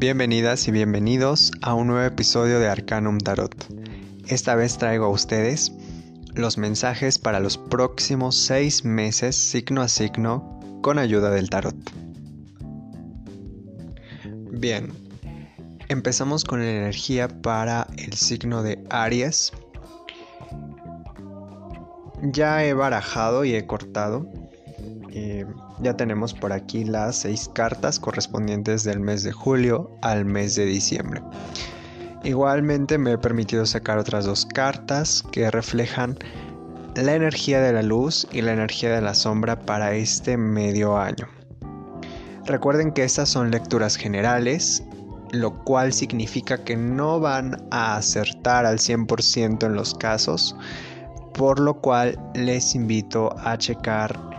Bienvenidas y bienvenidos a un nuevo episodio de Arcanum Tarot. Esta vez traigo a ustedes los mensajes para los próximos seis meses signo a signo con ayuda del tarot. Bien, empezamos con la energía para el signo de Aries. Ya he barajado y he cortado eh, ya tenemos por aquí las seis cartas correspondientes del mes de julio al mes de diciembre. Igualmente me he permitido sacar otras dos cartas que reflejan la energía de la luz y la energía de la sombra para este medio año. Recuerden que estas son lecturas generales, lo cual significa que no van a acertar al 100% en los casos, por lo cual les invito a checar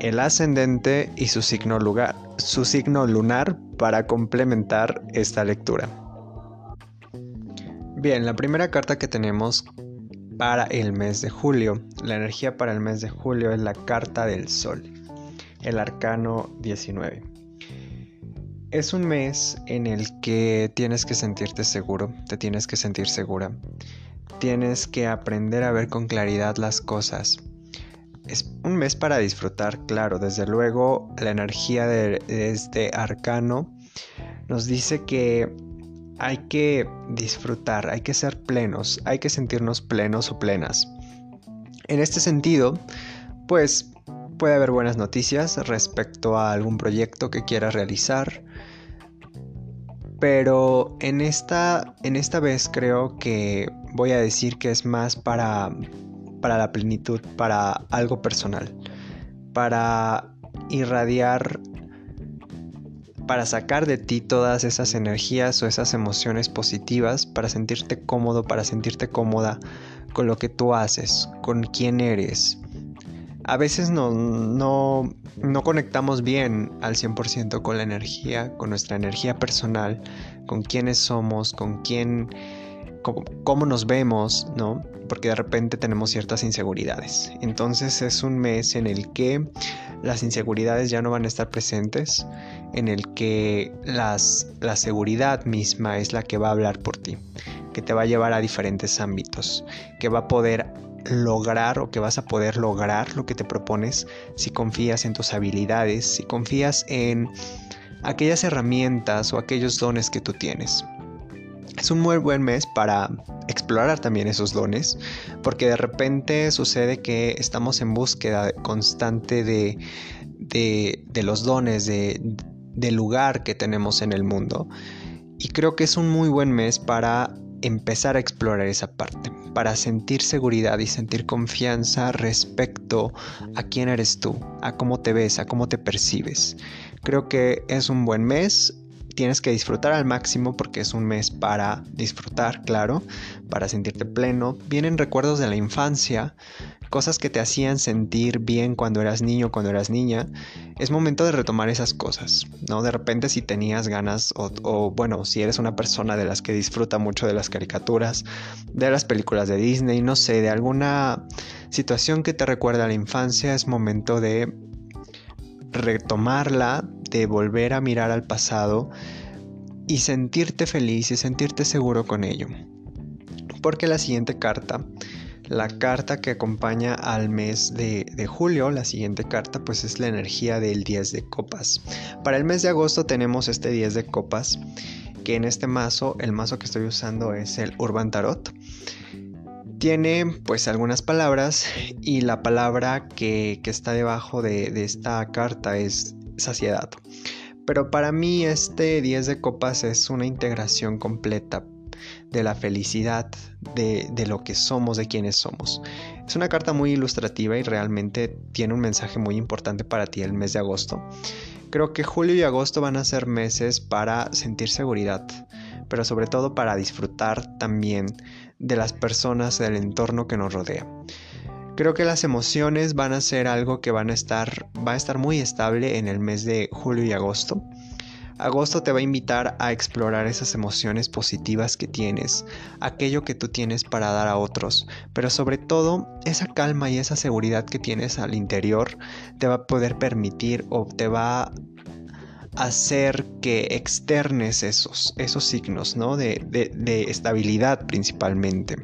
el ascendente y su signo, lugar, su signo lunar para complementar esta lectura. Bien, la primera carta que tenemos para el mes de julio, la energía para el mes de julio es la carta del sol, el arcano 19. Es un mes en el que tienes que sentirte seguro, te tienes que sentir segura, tienes que aprender a ver con claridad las cosas, es un mes para disfrutar, claro, desde luego la energía de, este arcano nos dice que hay que disfrutar, hay que ser plenos, hay que sentirnos plenos o plenas. En este sentido, pues puede haber buenas noticias respecto a algún proyecto que quieras realizar, pero en esta, en esta vez creo que voy a decir que es más para para la plenitud, para algo personal, para irradiar, para sacar de ti todas esas energías o esas emociones positivas, para sentirte cómodo, para sentirte cómoda con lo que tú haces, con quién eres. A veces no, no, no conectamos bien al 100% con la energía, con nuestra energía personal, con quiénes somos, con quién cómo, nos vemos, ¿no? Porque de repente tenemos ciertas inseguridades. Entonces es un mes en el que las inseguridades ya no van a estar presentes, en el que la seguridad misma es la que va a hablar por ti, que te va a llevar a diferentes ámbitos, que va a poder lograr o que vas a poder lograr lo que te propones si confías en tus habilidades, si confías en aquellas herramientas o aquellos dones que tú tienes. Es un muy buen mes para explorar también esos dones, porque de repente sucede que estamos en búsqueda constante de, de, los dones, de, del lugar que tenemos en el mundo. Y creo que es un muy buen mes para empezar a explorar esa parte, para sentir seguridad y sentir confianza respecto a quién eres tú, a cómo te ves, a cómo te percibes. Creo que es un buen mes tienes que disfrutar al máximo porque es un mes para disfrutar, claro, para sentirte pleno. Vienen recuerdos de la infancia, cosas que te hacían sentir bien cuando eras niño, cuando eras niña. Es momento de retomar esas cosas, ¿no? De repente si tenías ganas o, o bueno, si eres una persona de las que disfruta mucho de las caricaturas, de las películas de Disney, no sé, de alguna situación que te recuerda a la infancia, es momento de retomarla, de volver a mirar al pasado y sentirte feliz y sentirte seguro con ello. Porque la siguiente carta, la carta que acompaña al mes de, julio, la siguiente carta pues es la energía del 10 de copas. Para el mes de agosto tenemos este 10 de copas, que en este mazo, el mazo que estoy usando es el Urban Tarot. Tiene pues algunas palabras y la palabra que, está debajo de, de esta carta es saciedad. Pero para mí este 10 de copas es una integración completa de la felicidad, de, de, lo que somos, de quienes somos. Es una carta muy ilustrativa y realmente tiene un mensaje muy importante para ti el mes de agosto. Creo que julio y agosto van a ser meses para sentir seguridad, pero sobre todo para disfrutar también de las personas del entorno que nos rodea. Creo que las emociones van a ser algo que van a estar, va a estar muy estable en el mes de julio y agosto. Agosto te va a invitar a explorar esas emociones positivas que tienes, aquello que tú tienes para dar a otros, pero sobre todo esa calma y esa seguridad que tienes al interior te va a poder permitir o te va hacer que externes esos, esos signos, ¿no? De, de, estabilidad principalmente.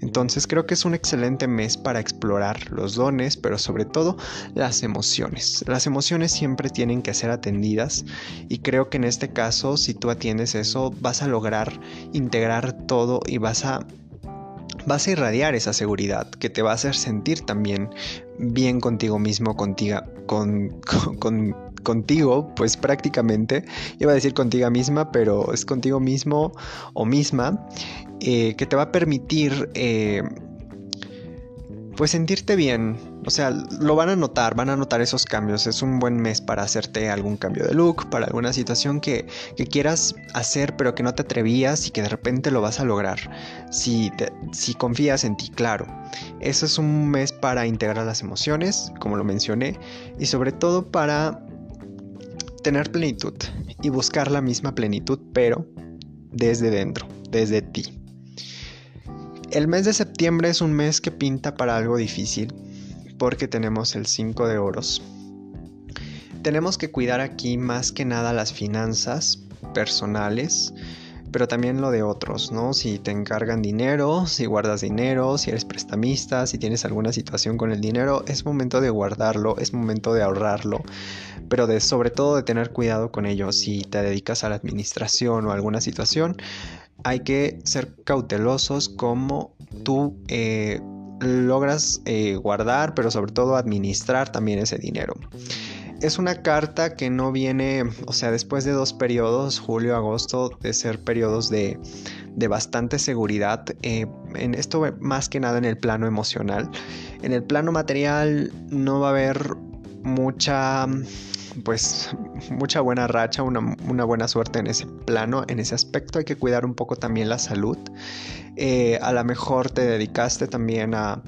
Entonces creo que es un excelente mes para explorar los dones, pero sobre todo las emociones. Las emociones siempre tienen que ser atendidas y creo que en este caso, si tú atiendes eso, vas a lograr integrar todo y vas a vas a irradiar esa seguridad que te va a hacer sentir también bien contigo mismo, contigo, con, con, contigo, pues prácticamente, iba a decir contigo misma, pero es contigo mismo o misma, eh, que te va a permitir eh, pues sentirte bien. O sea, lo van a notar, van a notar esos cambios. Es un buen mes para hacerte algún cambio de look, para alguna situación que, quieras hacer pero que no te atrevías y que de repente lo vas a lograr. Si, si confías en ti, claro. Eso es un mes para integrar las emociones, como lo mencioné, y sobre todo para tener plenitud y buscar la misma plenitud, pero desde dentro, desde ti. El mes de septiembre es un mes que pinta para algo difícil porque tenemos el 5 de oros. Tenemos que cuidar aquí más que nada las finanzas personales, pero también lo de otros, ¿no? Si te encargan dinero, si guardas dinero, si eres prestamista, si tienes alguna situación con el dinero, es momento de guardarlo, es momento de ahorrarlo, pero de sobre todo de tener cuidado con ello. Si te dedicas a la administración o alguna situación, hay que ser cautelosos como tú eh, logras eh, guardar, pero sobre todo administrar también ese dinero. Es una carta que no viene, o sea, después de dos periodos, julio, agosto, de ser periodos de, bastante seguridad, eh, en esto más que nada en el plano emocional. En el plano material no va a haber mucha pues mucha buena racha, una, buena suerte en ese plano, en ese aspecto. Hay que cuidar un poco también la salud. Eh, a lo mejor te dedicaste también a,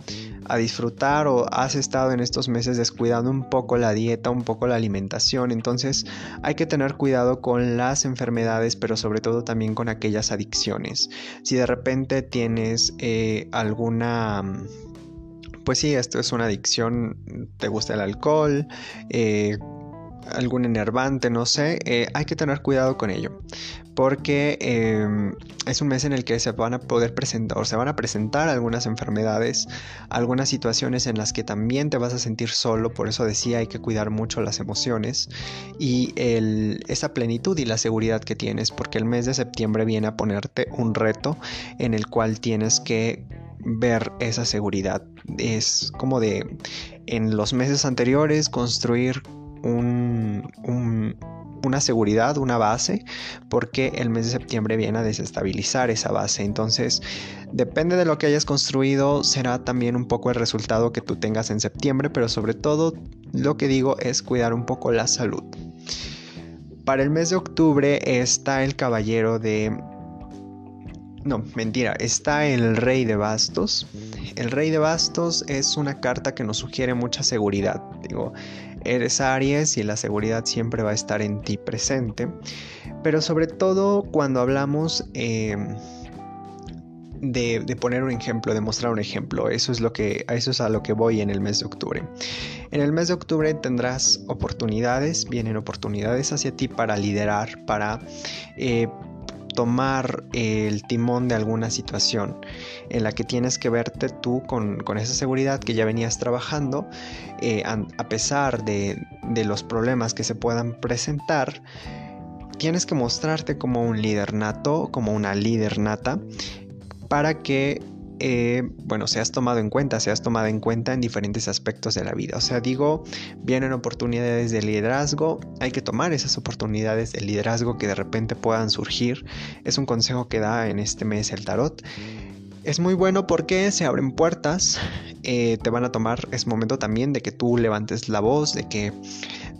a disfrutar o has estado en estos meses descuidando un poco la dieta, un poco la alimentación. Entonces hay que tener cuidado con las enfermedades, pero sobre todo también con aquellas adicciones. Si de repente tienes eh, alguna pues sí, esto es una adicción, te gusta el alcohol, eh, algún enervante, no sé, eh, hay que tener cuidado con ello. Porque em, es un mes en el que se van a poder presentar o se van a presentar algunas enfermedades, algunas situaciones en las que también te vas a sentir solo. Por eso decía, hay que cuidar mucho las emociones y esa plenitud y la seguridad que tienes. Porque el mes de septiembre viene a ponerte un reto en el cual tienes que ver esa seguridad. Es como de en los meses anteriores construir una seguridad, una base, porque el mes de septiembre viene a desestabilizar esa base. Entonces, depende de lo que hayas construido, será también un poco el resultado que tú tengas en septiembre, pero sobre todo lo que digo es cuidar un poco la salud. Para el mes de octubre está el caballero de... No, mentira, está el rey de bastos. El rey de bastos es una carta que nos sugiere mucha seguridad. Digo, Eres Aries y la seguridad siempre va a estar en ti presente. Pero sobre todo cuando hablamos eh, de, poner un ejemplo, de mostrar un ejemplo, eso es, lo que, eso es a lo que voy en el mes de octubre. En el mes de octubre tendrás oportunidades, vienen oportunidades hacia ti para liderar, para... Eh, tomar el timón de alguna situación en la que tienes que verte tú con, esa seguridad que ya venías trabajando, eh, a, pesar de, de los problemas que se puedan presentar, tienes que mostrarte como un líder nato, como una líder nata, para que eh, bueno, seas tomado en cuenta, seas tomado en cuenta en diferentes aspectos de la vida. O sea, digo, vienen oportunidades de liderazgo, hay que tomar esas oportunidades de liderazgo que de repente puedan surgir. Es un consejo que da en este mes el tarot. Es muy bueno porque se abren puertas, eh, te van a tomar, es momento también de que tú levantes la voz, de que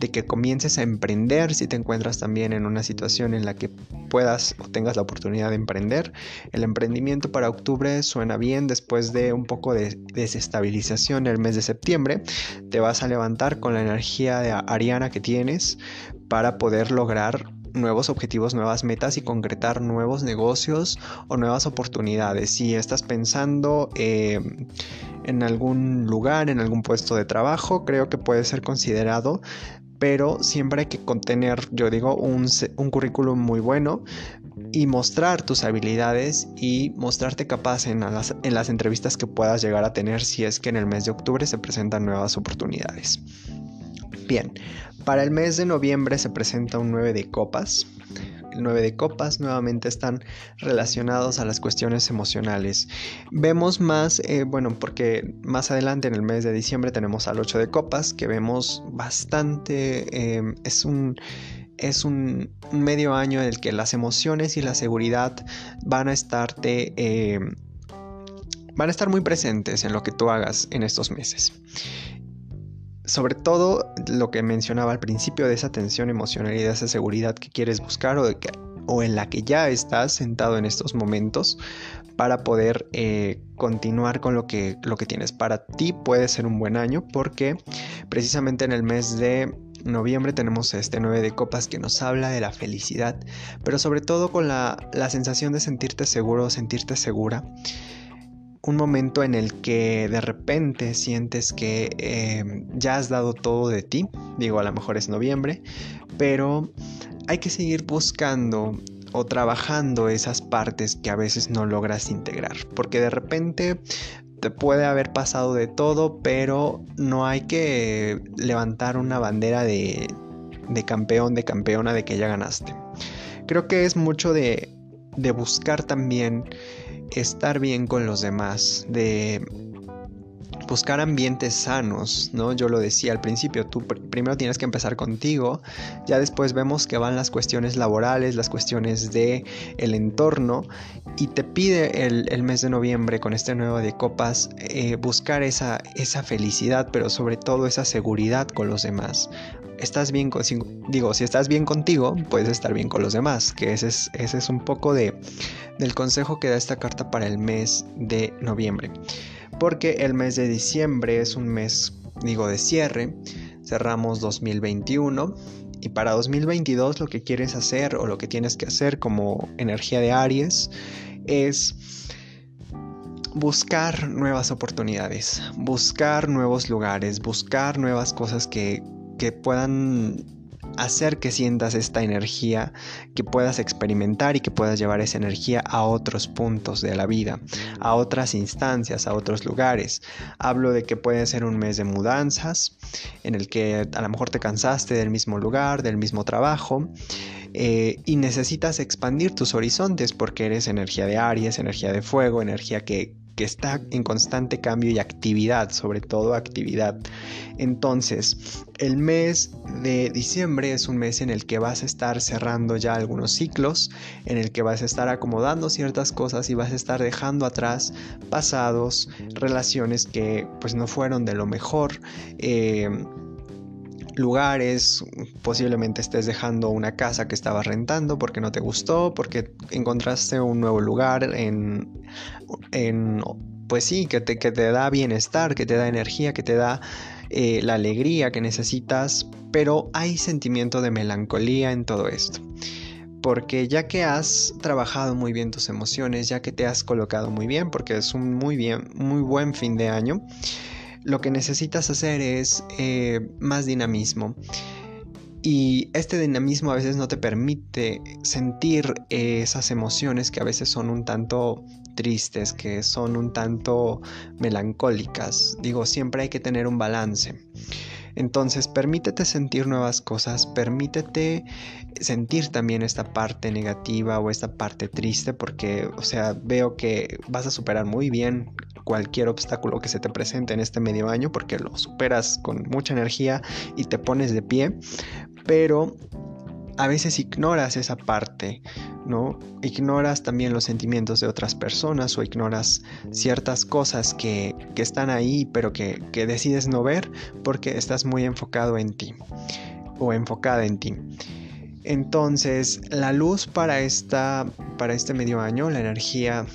de que comiences a emprender si te encuentras también en una situación en la que puedas o tengas la oportunidad de emprender. El emprendimiento para octubre suena bien después de un poco de desestabilización el mes de septiembre. Te vas a levantar con la energía de Ariana que tienes para poder lograr nuevos objetivos, nuevas metas y concretar nuevos negocios o nuevas oportunidades. Si estás pensando eh, en algún lugar, en algún puesto de trabajo, creo que puede ser considerado pero siempre hay que contener, yo digo, un, un currículum muy bueno y mostrar tus habilidades y mostrarte capaz en las, en las entrevistas que puedas llegar a tener si es que en el mes de octubre se presentan nuevas oportunidades. Bien, para el mes de noviembre se presenta un 9 de copas. El 9 de copas nuevamente están relacionados a las cuestiones emocionales. Vemos más, eh, bueno, porque más adelante en el mes de diciembre tenemos al 8 de copas, que vemos bastante, em, es un es un medio año en el que las emociones y la seguridad van a em, van a estar muy presentes en lo que tú hagas en estos meses sobre todo lo que mencionaba al principio de esa tensión emocional y de esa seguridad que quieres buscar o, o en la que ya estás sentado en estos momentos para poder eh, continuar con lo que, lo que tienes. Para ti puede ser un buen año porque precisamente en el mes de noviembre tenemos este 9 de copas que nos habla de la felicidad, pero sobre todo con la, la sensación de sentirte seguro, sentirte segura un momento en el que de repente sientes que em, ya has dado todo de ti, digo a lo mejor es noviembre, pero hay que seguir buscando o trabajando esas partes que a veces no logras integrar, porque de repente te puede haber pasado de todo, pero no hay que levantar una bandera de, de campeón, de campeona, de que ya ganaste. Creo que es mucho de, de buscar también estar bien con los demás, de buscar ambientes sanos, ¿no? Yo lo decía al principio, tú primero tienes que empezar contigo, ya después vemos que van las cuestiones laborales, las cuestiones de el entorno y te pide el, mes de noviembre con este nuevo de copas eh, buscar esa, esa felicidad, pero sobre todo esa seguridad con los demás estás bien contigo, digo, si estás bien contigo, puedes estar bien con los demás, que ese es, ese es un poco de, del consejo que da esta carta para el mes de noviembre. Porque el mes de diciembre es un mes, digo, de cierre, cerramos 2021 y para 2022 lo que quieres hacer o lo que tienes que hacer como energía de Aries es buscar nuevas oportunidades, buscar nuevos lugares, buscar nuevas cosas que que puedan hacer que sientas esta energía, que puedas experimentar y que puedas llevar esa energía a otros puntos de la vida, a otras instancias, a otros lugares. Hablo de que puede ser un mes de mudanzas, en el que a lo mejor te cansaste del mismo lugar, del mismo trabajo. Eh, y necesitas expandir tus horizontes porque eres energía de Aries, energía de fuego, energía que, que está en constante cambio y actividad, sobre todo actividad. Entonces, el mes de diciembre es un mes en el que vas a estar cerrando ya algunos ciclos, en el que vas a estar acomodando ciertas cosas y vas a estar dejando atrás pasados, relaciones que pues no fueron de lo mejor. Eh, lugares, posiblemente estés dejando una casa que estabas rentando porque no te gustó, porque encontraste un nuevo lugar en, en pues sí, que te, que te, da bienestar, que te da energía, que te da eh, la alegría que necesitas, pero hay sentimiento de melancolía en todo esto. Porque ya que has trabajado muy bien tus emociones, ya que te has colocado muy bien, porque es un muy bien, muy buen fin de año, lo que necesitas hacer es eh, más dinamismo. Y este dinamismo a veces no te permite sentir esas emociones que a veces son un tanto tristes, que son un tanto melancólicas. Digo, siempre hay que tener un balance. Entonces, permítete sentir nuevas cosas, permítete sentir también esta parte negativa o esta parte triste, porque, o sea, veo que vas a superar muy bien cualquier obstáculo que se te presente en este medio año, porque lo superas con mucha energía y te pones de pie, pero a veces ignoras esa parte, ¿no? Ignoras también los sentimientos de otras personas o ignoras ciertas cosas que, están ahí pero que, que, decides no ver porque estás muy enfocado en ti o enfocada en ti. Entonces, la luz para, esta, para este medio año, la energía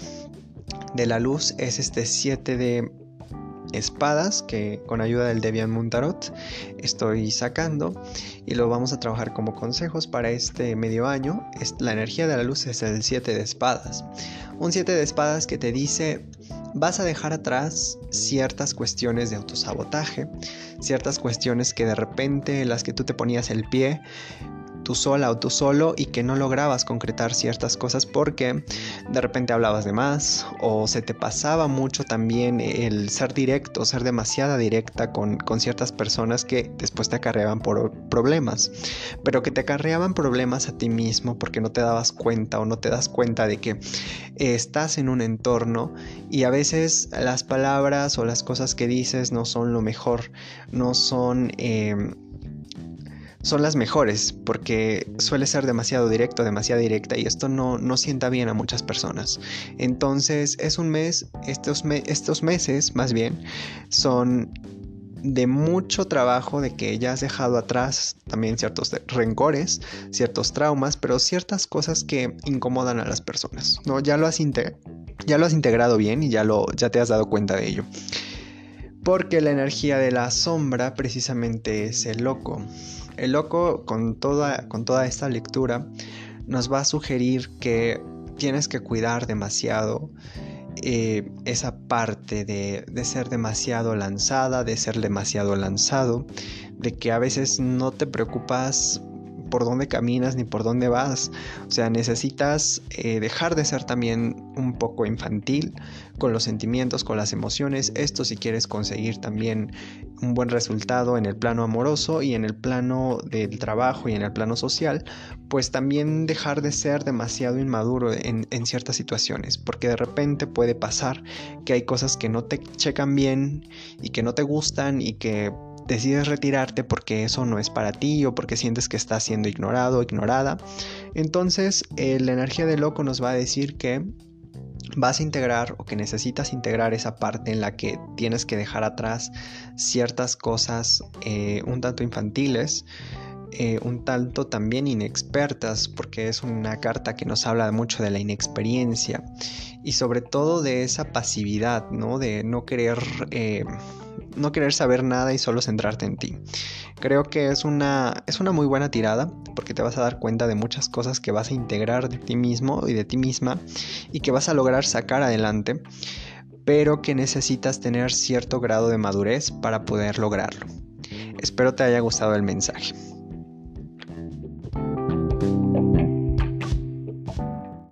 de la luz es este 7 de espadas que con ayuda del Debian Muntarot estoy sacando y lo vamos a trabajar como consejos para este medio año. La energía de la luz es el 7 de espadas. Un 7 de espadas que te dice vas a dejar atrás ciertas cuestiones de autosabotaje, ciertas cuestiones que de repente las que tú te ponías el pie tú sola o tú solo y que no lograbas concretar ciertas cosas porque de repente hablabas de más o se te pasaba mucho también el ser directo, ser demasiada directa con, ciertas personas que después te acarreaban por problemas, pero que te acarreaban problemas a ti mismo porque no te dabas cuenta o no te das cuenta de que estás en un entorno y a veces las palabras o las cosas que dices no son lo mejor, no son... Em, son las mejores porque suele ser demasiado directo, demasiado directa y esto no, no sienta bien a muchas personas. Entonces es un mes, estos, estos meses más bien son de mucho trabajo, de que ya has dejado atrás también ciertos rencores, ciertos traumas, pero ciertas cosas que incomodan a las personas. ¿no? Ya, lo has ya lo has integrado bien y ya, lo, ya te has dado cuenta de ello. Porque la energía de la sombra precisamente es el loco. El loco con toda, con toda esta lectura nos va a sugerir que tienes que cuidar demasiado eh, esa parte de, de, ser demasiado lanzada, de ser demasiado lanzado, de que a veces no te preocupas por dónde caminas ni por dónde vas. O sea, necesitas eh, dejar de ser también un poco infantil con los sentimientos, con las emociones. Esto si quieres conseguir también un buen resultado en el plano amoroso y en el plano del trabajo y en el plano social, pues también dejar de ser demasiado inmaduro en, en ciertas situaciones, porque de repente puede pasar que hay cosas que no te checan bien y que no te gustan y que decides retirarte porque eso no es para ti o porque sientes que estás siendo ignorado o ignorada, entonces eh, la energía del loco nos va a decir que vas a integrar o que necesitas integrar esa parte en la que tienes que dejar atrás ciertas cosas eh, un tanto infantiles, eh, un tanto también inexpertas, porque es una carta que nos habla mucho de la inexperiencia y sobre todo de esa pasividad, ¿no? De no querer no querer saber nada y solo centrarte en ti. Creo que es una, es una muy buena tirada porque te vas a dar cuenta de muchas cosas que vas a integrar de ti mismo y de ti misma y que vas a lograr sacar adelante, pero que necesitas tener cierto grado de madurez para poder lograrlo. Espero te haya gustado el mensaje.